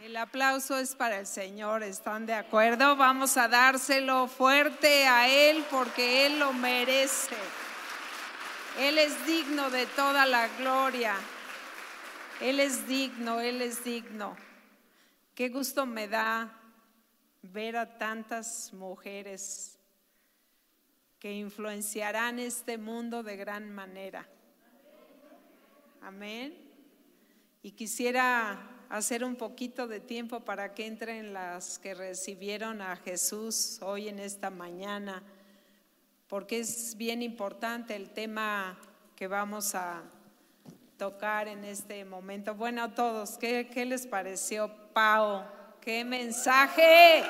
El aplauso es para el Señor, ¿están de acuerdo? Vamos a dárselo fuerte a Él porque Él lo merece. Él es digno de toda la gloria. Él es digno, Él es digno. Qué gusto me da ver a tantas mujeres que influenciarán este mundo de gran manera. Amén. Y quisiera hacer un poquito de tiempo para que entren las que recibieron a Jesús hoy en esta mañana, porque es bien importante el tema que vamos a tocar en este momento. Bueno, a todos, ¿qué, qué les pareció, Pau? ¡Qué mensaje!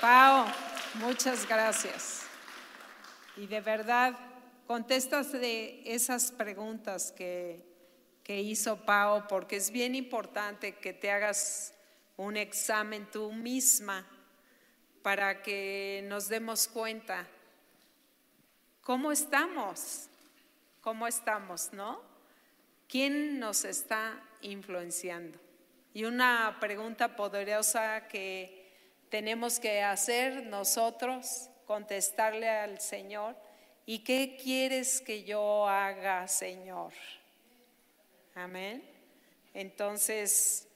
Pau, muchas gracias. Y de verdad, contestas de esas preguntas que que hizo Pau, porque es bien importante que te hagas un examen tú misma para que nos demos cuenta cómo estamos, cómo estamos, ¿no? ¿Quién nos está influenciando? Y una pregunta poderosa que tenemos que hacer nosotros, contestarle al Señor, ¿y qué quieres que yo haga, Señor? Amén. Entonces,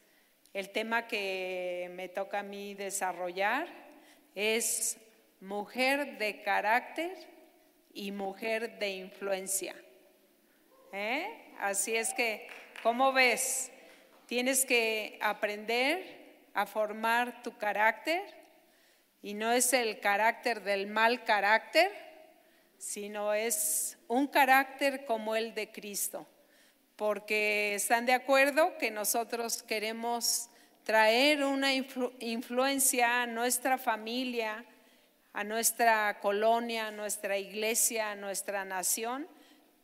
el tema que me toca a mí desarrollar es mujer de carácter y mujer de influencia. ¿Eh? Así es que, ¿cómo ves? Tienes que aprender a formar tu carácter y no es el carácter del mal carácter, sino es un carácter como el de Cristo porque están de acuerdo que nosotros queremos traer una influencia a nuestra familia, a nuestra colonia, a nuestra iglesia, a nuestra nación,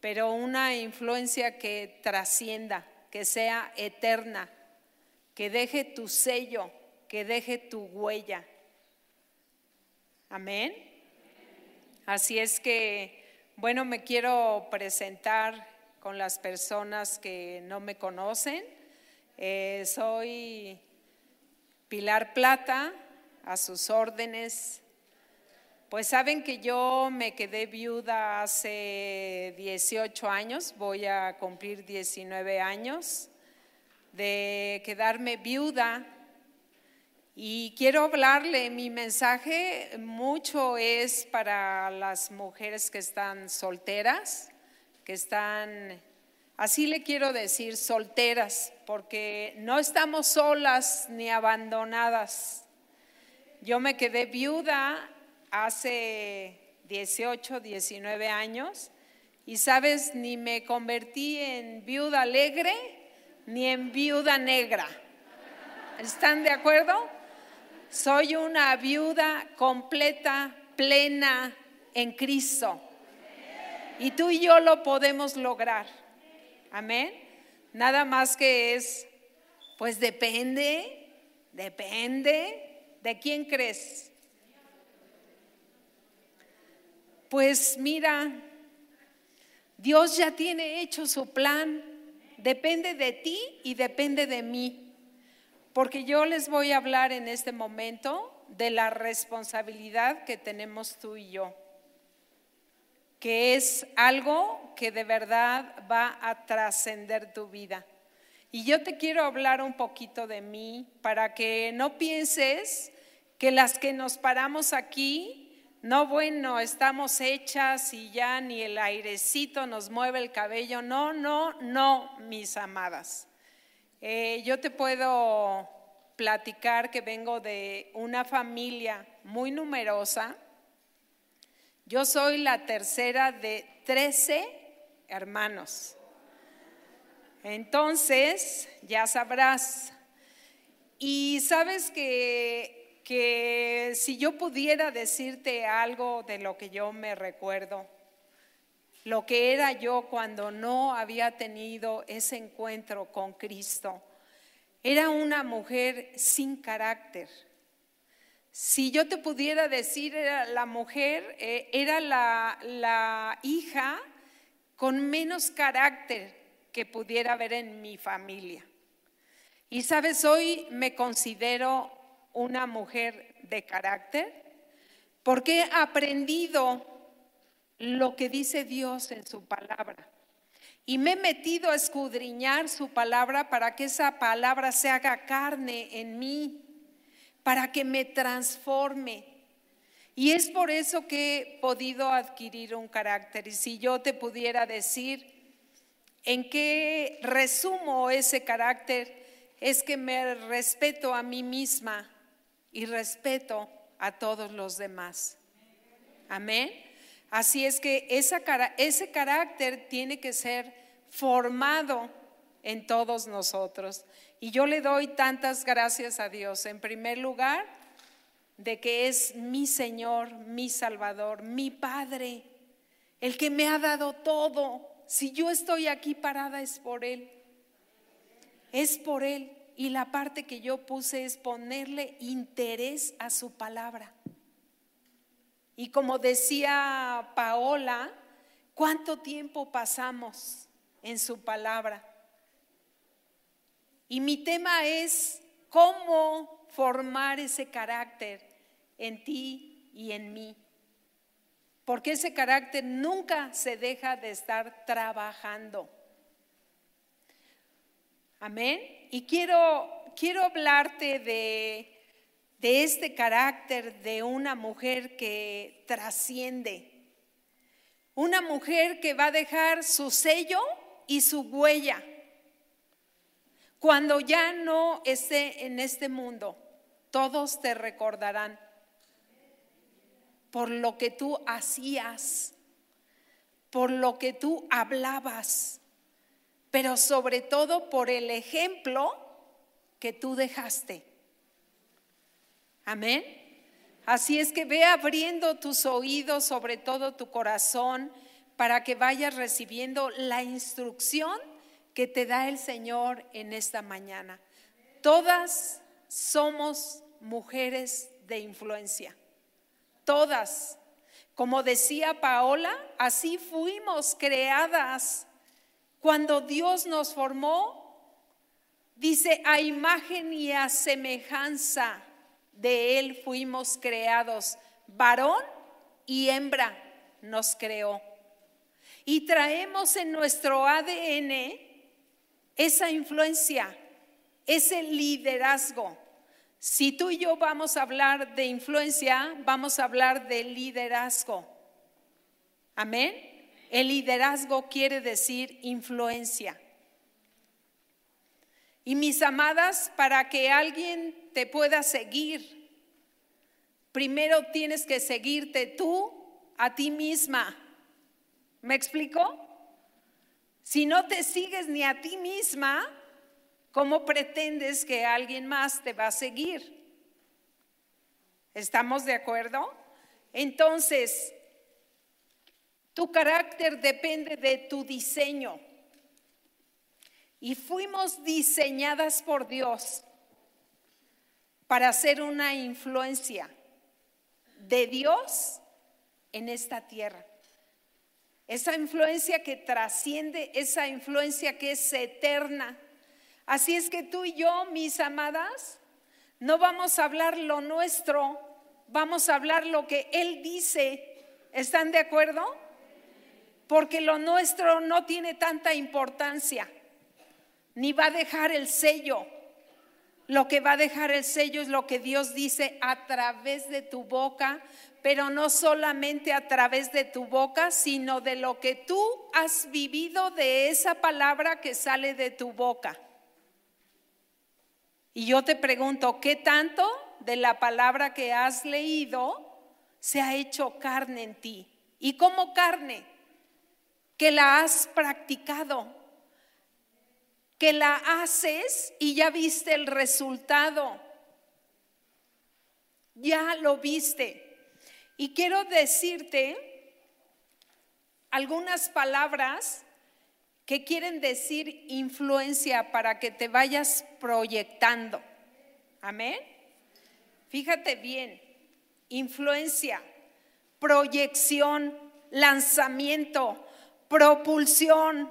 pero una influencia que trascienda, que sea eterna, que deje tu sello, que deje tu huella. Amén. Así es que, bueno, me quiero presentar con las personas que no me conocen. Eh, soy Pilar Plata, a sus órdenes. Pues saben que yo me quedé viuda hace 18 años, voy a cumplir 19 años de quedarme viuda. Y quiero hablarle, mi mensaje mucho es para las mujeres que están solteras, están, así le quiero decir, solteras, porque no estamos solas ni abandonadas. Yo me quedé viuda hace 18, 19 años y sabes, ni me convertí en viuda alegre ni en viuda negra. ¿Están de acuerdo? Soy una viuda completa, plena en Cristo. Y tú y yo lo podemos lograr. Amén. Nada más que es, pues depende, depende de quién crees. Pues mira, Dios ya tiene hecho su plan. Depende de ti y depende de mí. Porque yo les voy a hablar en este momento de la responsabilidad que tenemos tú y yo que es algo que de verdad va a trascender tu vida. Y yo te quiero hablar un poquito de mí para que no pienses que las que nos paramos aquí, no bueno, estamos hechas y ya ni el airecito nos mueve el cabello. No, no, no, mis amadas. Eh, yo te puedo platicar que vengo de una familia muy numerosa yo soy la tercera de 13 hermanos. Entonces, ya sabrás. Y sabes que, que si yo pudiera decirte algo de lo que yo me recuerdo, lo que era yo cuando no había tenido ese encuentro con Cristo, era una mujer sin carácter si yo te pudiera decir, la mujer, eh, era la, la hija con menos carácter que pudiera haber en mi familia. Y sabes, hoy me considero una mujer de carácter porque he aprendido lo que dice Dios en su palabra. Y me he metido a escudriñar su palabra para que esa palabra se haga carne en mí, para que me transforme. Y es por eso que he podido adquirir un carácter. Y si yo te pudiera decir en qué resumo ese carácter, es que me respeto a mí misma y respeto a todos los demás. Amén. Así es que ese carácter tiene que ser formado en todos nosotros. Y yo le doy tantas gracias a Dios, en primer lugar, de que es mi Señor, mi Salvador, mi Padre, el que me ha dado todo. Si yo estoy aquí parada es por Él. Es por Él. Y la parte que yo puse es ponerle interés a su palabra. Y como decía Paola, ¿cuánto tiempo pasamos en su palabra? Y mi tema es cómo formar ese carácter en ti y en mí. Porque ese carácter nunca se deja de estar trabajando. Amén. Y quiero, quiero hablarte de de este carácter de una mujer que trasciende, una mujer que va a dejar su sello y su huella cuando ya no esté en este mundo. Todos te recordarán por lo que tú hacías, por lo que tú hablabas, pero sobre todo por el ejemplo que tú dejaste. Amén. Así es que ve abriendo tus oídos, sobre todo tu corazón, para que vayas recibiendo la instrucción que te da el Señor en esta mañana. Todas somos mujeres de influencia. Todas. Como decía Paola, así fuimos creadas. Cuando Dios nos formó, dice, a imagen y a semejanza de Él fuimos creados, varón y hembra nos creó. Y traemos en nuestro ADN esa influencia, ese liderazgo. Si tú y yo vamos a hablar de influencia, vamos a hablar de liderazgo. Amén. El liderazgo quiere decir influencia. Y mis amadas, para que alguien te pueda seguir, primero tienes que seguirte tú a ti misma. ¿Me explico? Si no te sigues ni a ti misma, ¿cómo pretendes que alguien más te va a seguir? ¿Estamos de acuerdo? Entonces, tu carácter depende de tu diseño. Y fuimos diseñadas por Dios para ser una influencia de Dios en esta tierra. Esa influencia que trasciende, esa influencia que es eterna. Así es que tú y yo, mis amadas, no vamos a hablar lo nuestro, vamos a hablar lo que Él dice. ¿Están de acuerdo? Porque lo nuestro no tiene tanta importancia ni va a dejar el sello. Lo que va a dejar el sello es lo que Dios dice a través de tu boca, pero no solamente a través de tu boca, sino de lo que tú has vivido de esa palabra que sale de tu boca. Y yo te pregunto, ¿qué tanto de la palabra que has leído se ha hecho carne en ti? ¿Y cómo carne? Que la has practicado que la haces y ya viste el resultado. Ya lo viste. Y quiero decirte algunas palabras que quieren decir influencia para que te vayas proyectando. Amén. Fíjate bien, influencia, proyección, lanzamiento, propulsión,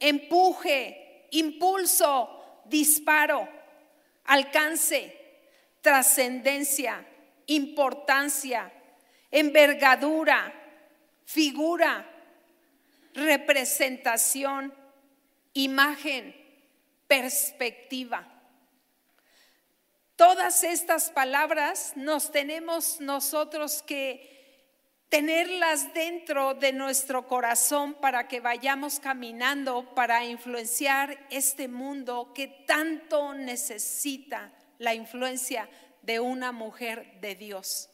empuje, impulso, disparo. alcance, trascendencia, importancia, envergadura, figura, representación, imagen, perspectiva. Todas estas palabras nos tenemos nosotros que tenerlas dentro de nuestro corazón para que vayamos caminando para influenciar este mundo que tanto necesita la influencia de una mujer de Dios.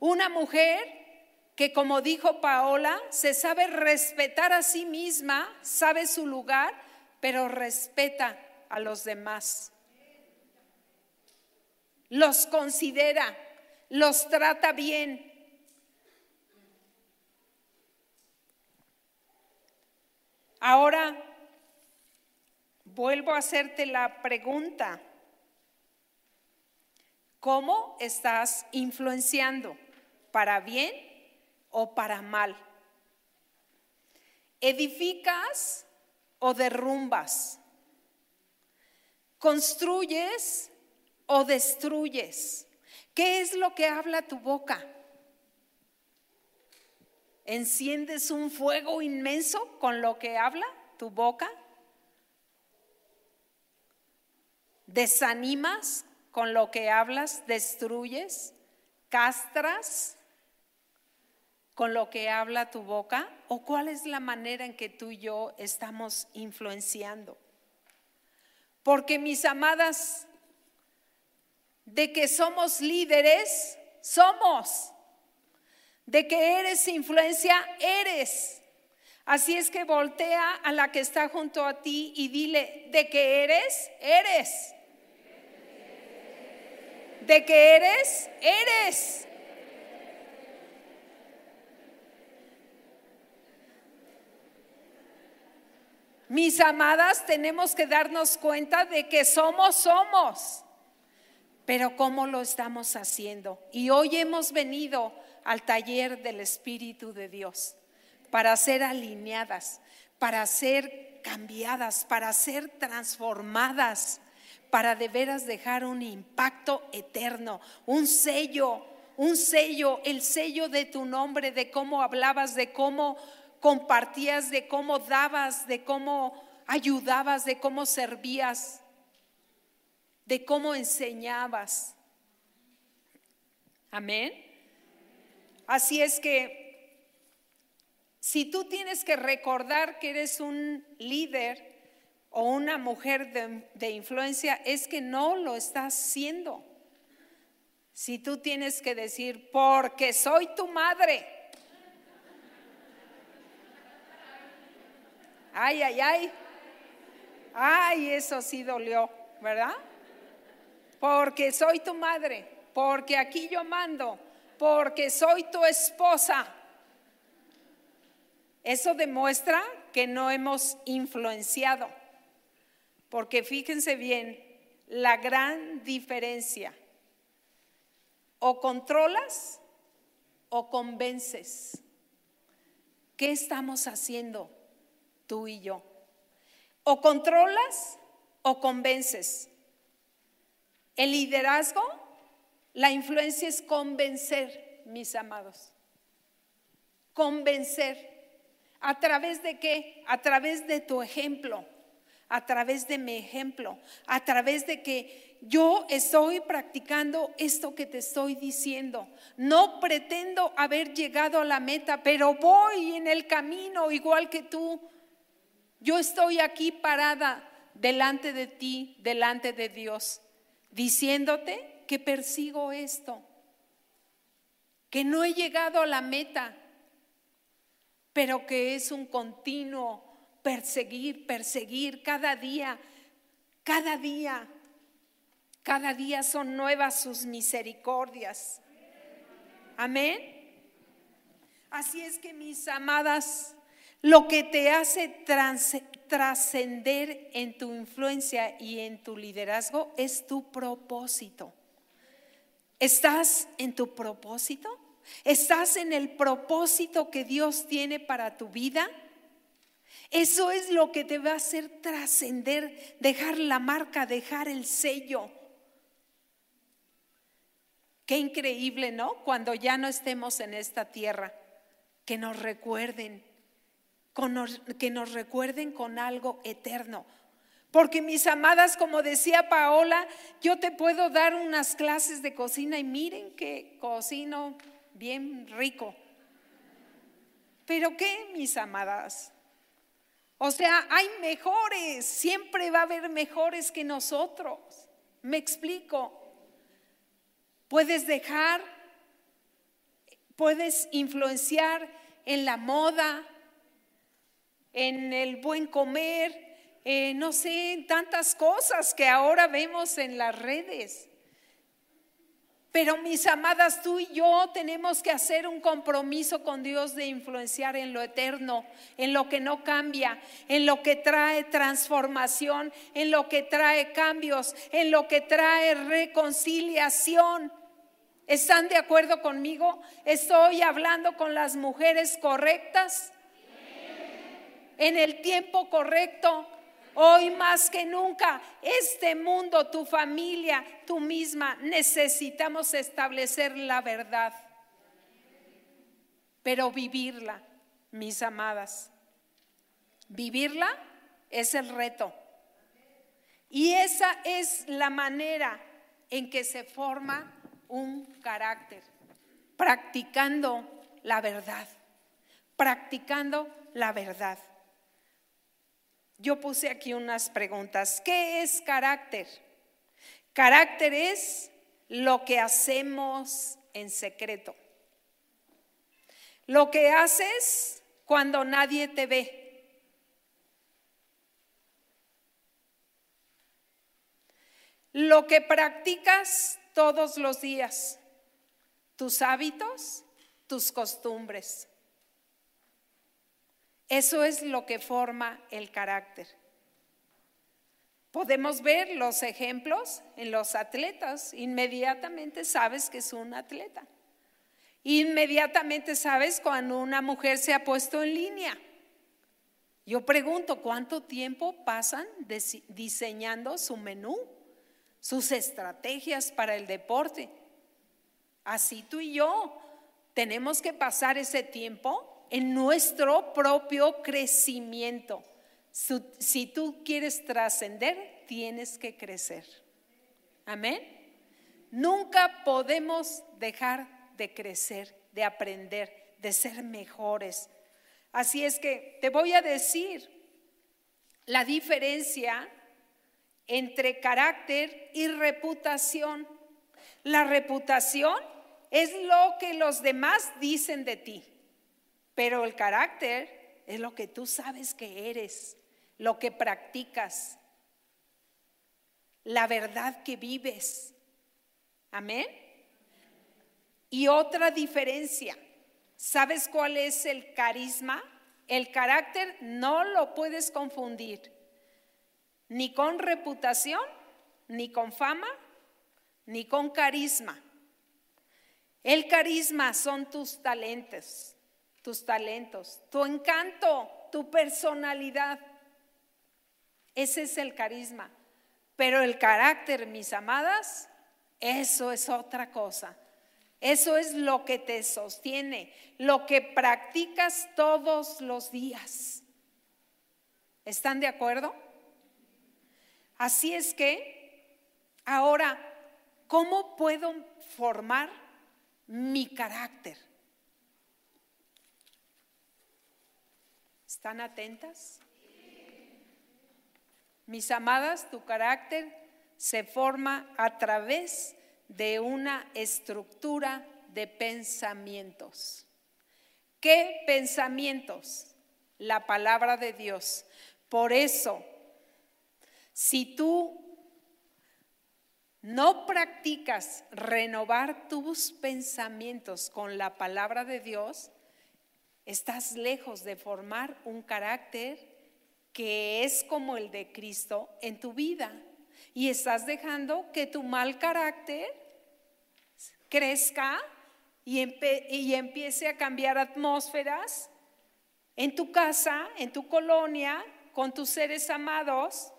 Una mujer que, como dijo Paola, se sabe respetar a sí misma, sabe su lugar, pero respeta a los demás. Los considera, los trata bien, Ahora vuelvo a hacerte la pregunta. ¿Cómo estás influenciando? ¿Para bien o para mal? ¿Edificas o derrumbas? ¿Construyes o destruyes? ¿Qué es lo que habla tu boca? ¿Enciendes un fuego inmenso con lo que habla tu boca? ¿Desanimas con lo que hablas? ¿Destruyes? ¿Castras con lo que habla tu boca? ¿O cuál es la manera en que tú y yo estamos influenciando? Porque mis amadas, de que somos líderes, somos. De que eres influencia, eres. Así es que voltea a la que está junto a ti y dile, de que eres, eres. De que eres, eres. Mis amadas, tenemos que darnos cuenta de que somos, somos. Pero ¿cómo lo estamos haciendo? Y hoy hemos venido al taller del Espíritu de Dios para ser alineadas, para ser cambiadas, para ser transformadas, para de veras dejar un impacto eterno, un sello, un sello, el sello de tu nombre, de cómo hablabas, de cómo compartías, de cómo dabas, de cómo ayudabas, de cómo servías, de cómo enseñabas. Amén. Así es que si tú tienes que recordar que eres un líder o una mujer de, influencia, es que no lo estás siendo. Si tú tienes que decir, porque soy tu madre. Ay, ay, ay. Ay, eso sí dolió, ¿verdad? Porque soy tu madre, porque aquí yo mando, porque soy tu esposa. Eso demuestra que no hemos influenciado. Porque fíjense bien, la gran diferencia. O controlas o convences. ¿Qué estamos haciendo tú y yo? O controlas o convences. El liderazgo la influencia es convencer, mis amados. Convencer. ¿A través de qué? A través de tu ejemplo, a través de mi ejemplo, a través de que yo estoy practicando esto que te estoy diciendo. No pretendo haber llegado a la meta, pero voy en el camino igual que tú. Yo estoy aquí parada delante de ti, delante de Dios, diciéndote que persigo esto, que no he llegado a la meta, pero que es un continuo perseguir, perseguir cada día, cada día, cada día son nuevas sus misericordias. Amén. Así es que mis amadas, lo que te hace trascender en tu influencia y en tu liderazgo es tu propósito. ¿Estás en tu propósito? ¿Estás en el propósito que Dios tiene para tu vida? Eso es lo que te va a hacer trascender, dejar la marca, dejar el sello Qué increíble, ¿no? Cuando ya no estemos en esta tierra, que nos recuerden, que nos recuerden con algo eterno. Porque mis amadas, como decía Paola, yo te puedo dar unas clases de cocina y miren que cocino bien rico. Pero ¿qué, mis amadas? O sea, hay mejores, siempre va a haber mejores que nosotros. Me explico. Puedes dejar, puedes influenciar en la moda, en el buen comer, eh, no sé, tantas cosas que ahora vemos en las redes. Pero mis amadas, tú y yo tenemos que hacer un compromiso con Dios de influenciar en lo eterno, en lo que no cambia, en lo que trae transformación, en lo que trae cambios, en lo que trae reconciliación. ¿Están de acuerdo conmigo? ¿Estoy hablando con las mujeres correctas? En el tiempo correcto. Hoy más que nunca, este mundo, tu familia, tú misma, necesitamos establecer la verdad, pero vivirla, mis amadas. Vivirla es el reto. Y esa es la manera en que se forma un carácter, practicando la verdad, practicando la verdad. Yo puse aquí unas preguntas. ¿Qué es carácter? Carácter es lo que hacemos en secreto. Lo que haces cuando nadie te ve. Lo que practicas todos los días. Tus hábitos, tus costumbres. Eso es lo que forma el carácter. Podemos ver los ejemplos en los atletas. Inmediatamente sabes que es un atleta. Inmediatamente sabes cuando una mujer se ha puesto en línea. Yo pregunto, ¿cuánto tiempo pasan diseñando su menú, sus estrategias para el deporte? Así tú y yo tenemos que pasar ese tiempo en nuestro propio crecimiento. Si tú quieres trascender, tienes que crecer. Amén. Nunca podemos dejar de crecer, de aprender, de ser mejores. Así es que te voy a decir la diferencia entre carácter y reputación. La reputación es lo que los demás dicen de ti. Pero el carácter es lo que tú sabes que eres, lo que practicas, la verdad que vives. Amén. Y otra diferencia, ¿sabes cuál es el carisma? El carácter no lo puedes confundir ni con reputación, ni con fama, ni con carisma. El carisma son tus talentos, tus talentos, tu encanto, tu personalidad. Ese es el carisma. Pero el carácter, mis amadas, eso es otra cosa. Eso es lo que te sostiene, lo que practicas todos los días. ¿Están de acuerdo? Así es que, ahora, ¿cómo puedo formar mi carácter? ¿Están atentas? Mis amadas, tu carácter se forma a través de una estructura de pensamientos. ¿Qué pensamientos? La palabra de Dios. Por eso, si tú no practicas renovar tus pensamientos con la palabra de Dios, Estás lejos de formar un carácter que es como el de Cristo en tu vida. Y estás dejando que tu mal carácter crezca y, y empiece a cambiar atmósferas en tu casa, en tu colonia, con tus seres amados.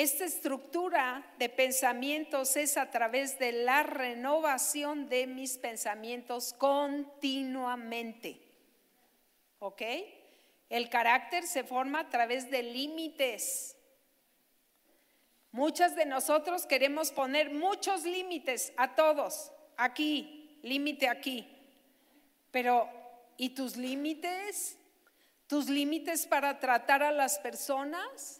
Esta estructura de pensamientos es a través de la renovación de mis pensamientos continuamente. ¿Ok? El carácter se forma a través de límites. Muchas de nosotros queremos poner muchos límites a todos. Aquí, límite aquí. Pero, ¿y tus límites? ¿Tus límites para tratar a las personas?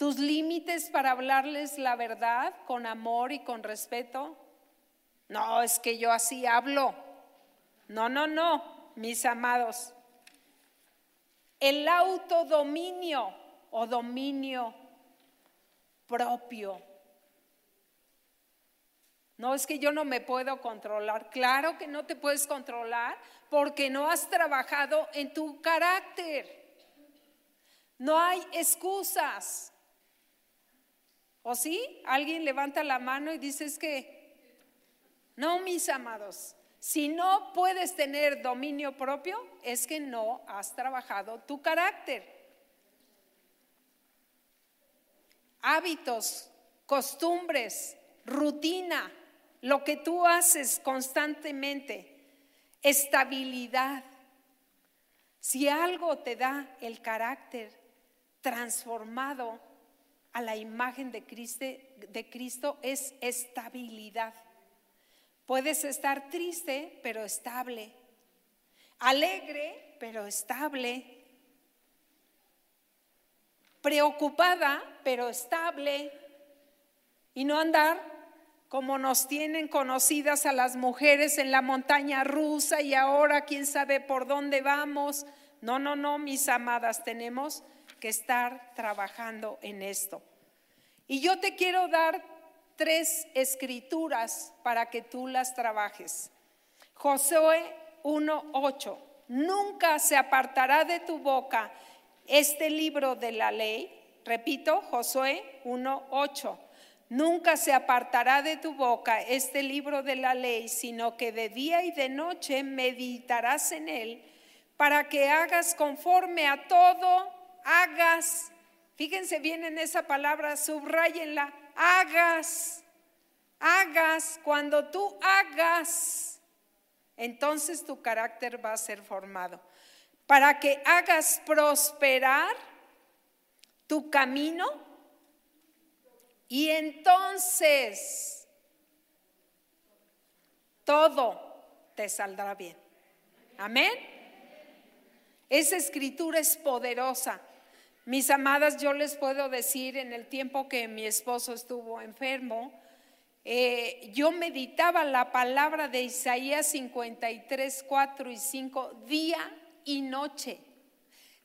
¿Tus límites para hablarles la verdad con amor y con respeto? No, es que yo así hablo. No, no, no, mis amados. El autodominio o dominio propio. No es que yo no me puedo controlar. Claro que no te puedes controlar porque no has trabajado en tu carácter. No hay excusas. ¿O sí? Alguien levanta la mano y dice es que, no, mis amados, si no puedes tener dominio propio, es que no has trabajado tu carácter. hábitos, costumbres, rutina, lo que tú haces constantemente, estabilidad. Si algo te da el carácter transformado a la imagen de Cristo, es estabilidad. Puedes estar triste, pero estable. Alegre, pero estable preocupada, pero estable, y no andar como nos tienen conocidas a las mujeres en la montaña rusa y ahora quién sabe por dónde vamos. No, no, no, mis amadas, tenemos que estar trabajando en esto. Y yo te quiero dar tres escrituras para que tú las trabajes. Josué 1.8, nunca se apartará de tu boca este libro de la ley, repito, Josué 1.8, nunca se apartará de tu boca este libro de la ley, sino que de día y de noche meditarás en él para que hagas conforme a todo, hagas, fíjense bien en esa palabra, subrayenla, hagas, hagas, cuando tú hagas, entonces tu carácter va a ser formado para que hagas prosperar tu camino y entonces todo te saldrá bien. Amén. Esa escritura es poderosa. Mis amadas, yo les puedo decir, en el tiempo que mi esposo estuvo enfermo, eh, yo meditaba la palabra de Isaías 53, 4 y 5 día y noche,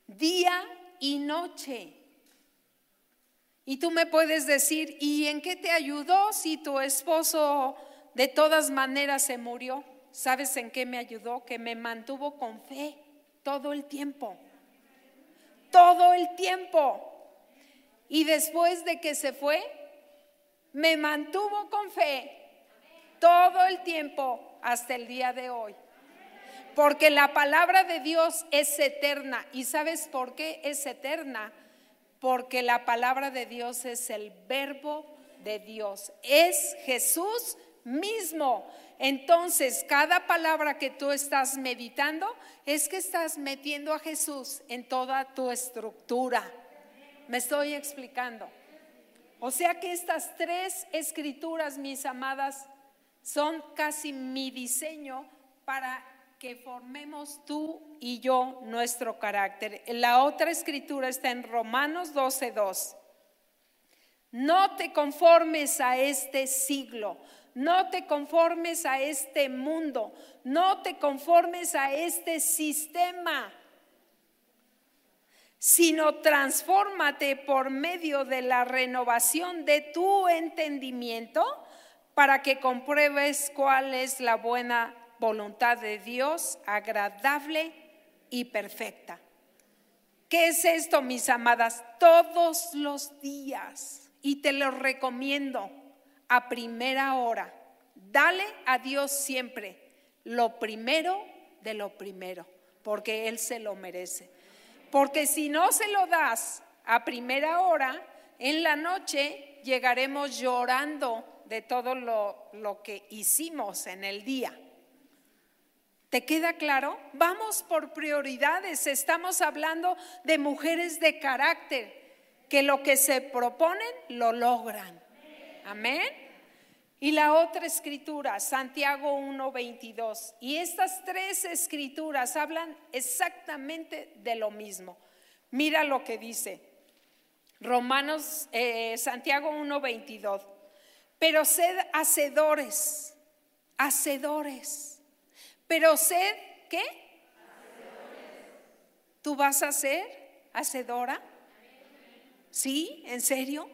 día y noche. Y tú me puedes decir, ¿y en qué te ayudó si tu esposo de todas maneras se murió? ¿Sabes en qué me ayudó? Que me mantuvo con fe todo el tiempo. Todo el tiempo. Y después de que se fue, me mantuvo con fe todo el tiempo hasta el día de hoy. Porque la palabra de Dios es eterna. ¿Y sabes por qué es eterna? Porque la palabra de Dios es el verbo de Dios. Es Jesús mismo. Entonces, cada palabra que tú estás meditando es que estás metiendo a Jesús en toda tu estructura. Me estoy explicando. O sea que estas tres escrituras, mis amadas, son casi mi diseño para que formemos tú y yo nuestro carácter. La otra escritura está en Romanos 12:2. No te conformes a este siglo, no te conformes a este mundo, no te conformes a este sistema, sino transfórmate por medio de la renovación de tu entendimiento para que compruebes cuál es la buena voluntad de Dios agradable y perfecta. ¿Qué es esto, mis amadas? Todos los días, y te lo recomiendo a primera hora, dale a Dios siempre lo primero de lo primero, porque Él se lo merece. Porque si no se lo das a primera hora, en la noche llegaremos llorando de todo lo, lo que hicimos en el día. ¿Te queda claro? Vamos por prioridades. Estamos hablando de mujeres de carácter que lo que se proponen lo logran. Amén. Y la otra escritura, Santiago 1:22. Y estas tres escrituras hablan exactamente de lo mismo. Mira lo que dice. Romanos, eh, Santiago 1:22. Pero sed hacedores, hacedores pero sed, ¿qué? ¿Tú vas a ser hacedora? ¿Sí? ¿En serio?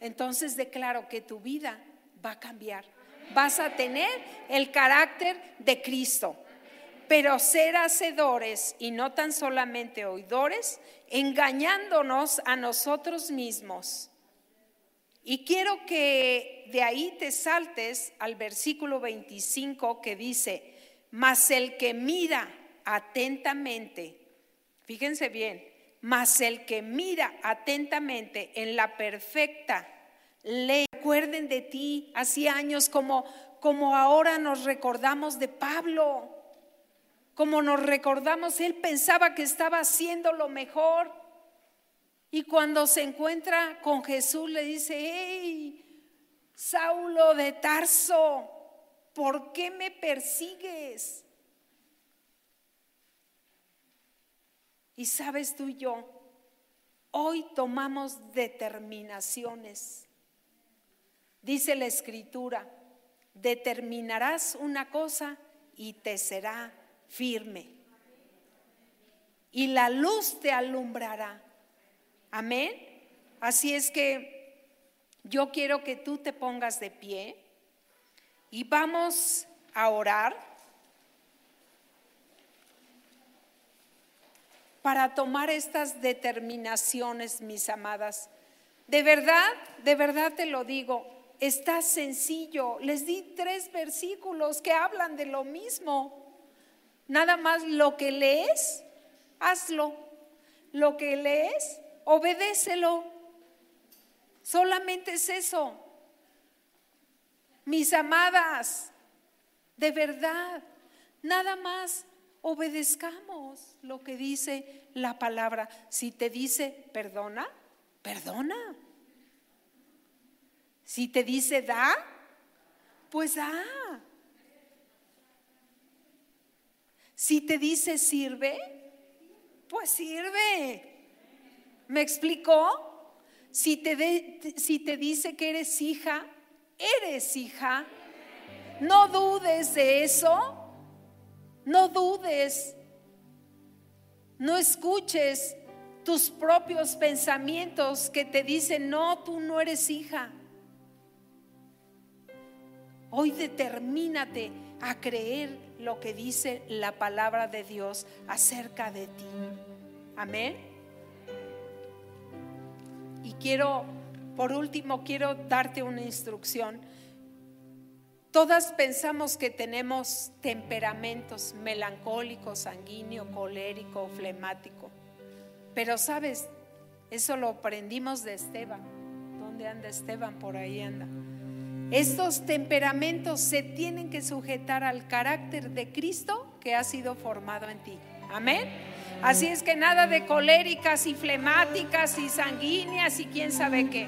Entonces declaro que tu vida va a cambiar. Vas a tener el carácter de Cristo. Pero ser hacedores y no tan solamente oidores, engañándonos a nosotros mismos. Y quiero que de ahí te saltes al versículo 25 que dice, mas el que mira atentamente, fíjense bien, mas el que mira atentamente en la perfecta ley, recuerden de ti, hacía años como, como ahora nos recordamos de Pablo, como nos recordamos, él pensaba que estaba haciendo lo mejor. Y cuando se encuentra con Jesús le dice, hey, Saulo de Tarso, ¿por qué me persigues? Y sabes tú y yo, hoy tomamos determinaciones. Dice la escritura, determinarás una cosa y te será firme. Y la luz te alumbrará. Amén. Así es que yo quiero que tú te pongas de pie. Y vamos a orar para tomar estas determinaciones, mis amadas. De verdad, de verdad te lo digo, está sencillo. Les di tres versículos que hablan de lo mismo. Nada más lo que lees, hazlo. Lo que lees, obedécelo. Solamente es eso. Mis amadas, de verdad, nada más obedezcamos lo que dice la palabra. Si te dice perdona, perdona. Si te dice da, pues da. Si te dice sirve, pues sirve. ¿Me explicó? Si te, si te dice que eres hija, eres hija. No dudes de eso. No dudes. No escuches tus propios pensamientos que te dicen, no, tú no eres hija. Hoy determínate a creer lo que dice la palabra de Dios acerca de ti. Amén. Y quiero por último, quiero darte una instrucción. Todas pensamos que tenemos temperamentos melancólico, sanguíneo, colérico, flemático. Pero sabes, eso lo aprendimos de Esteban. ¿Dónde anda Esteban? Por ahí anda. Estos temperamentos se tienen que sujetar al carácter de Cristo que ha sido formado en ti. Amén. Así es que nada de coléricas y flemáticas y sanguíneas y quién sabe qué.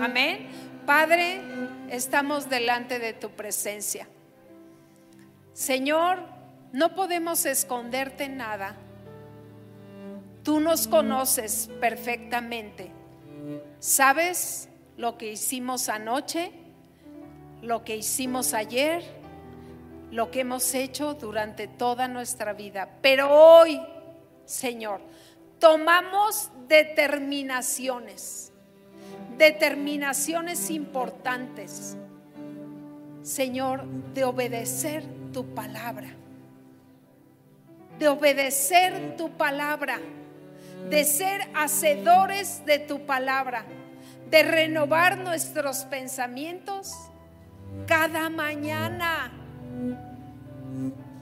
Amén. Padre, estamos delante de tu presencia. Señor, no podemos esconderte nada. Tú nos conoces perfectamente. ¿Sabes lo que hicimos anoche? Lo que hicimos ayer? Lo que hemos hecho durante toda nuestra vida. Pero hoy, Señor, tomamos determinaciones determinaciones importantes, Señor, de obedecer tu palabra, de obedecer tu palabra, de ser hacedores de tu palabra, de renovar nuestros pensamientos cada mañana.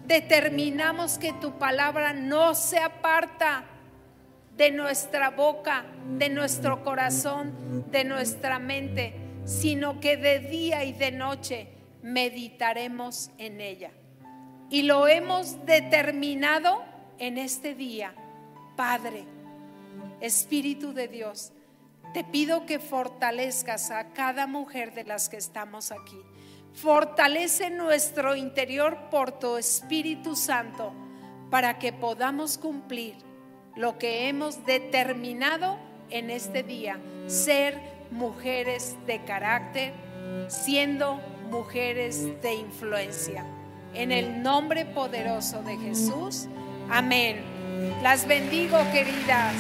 Determinamos que tu palabra no se aparta de nuestra boca, de nuestro corazón, de nuestra mente, sino que de día y de noche meditaremos en ella. Y lo hemos determinado en este día. Padre, Espíritu de Dios, te pido que fortalezcas a cada mujer de las que estamos aquí. Fortalece nuestro interior por tu Espíritu Santo para que podamos cumplir lo que hemos determinado en este día, ser mujeres de carácter, siendo mujeres de influencia. En el nombre poderoso de Jesús, amén. Las bendigo, queridas.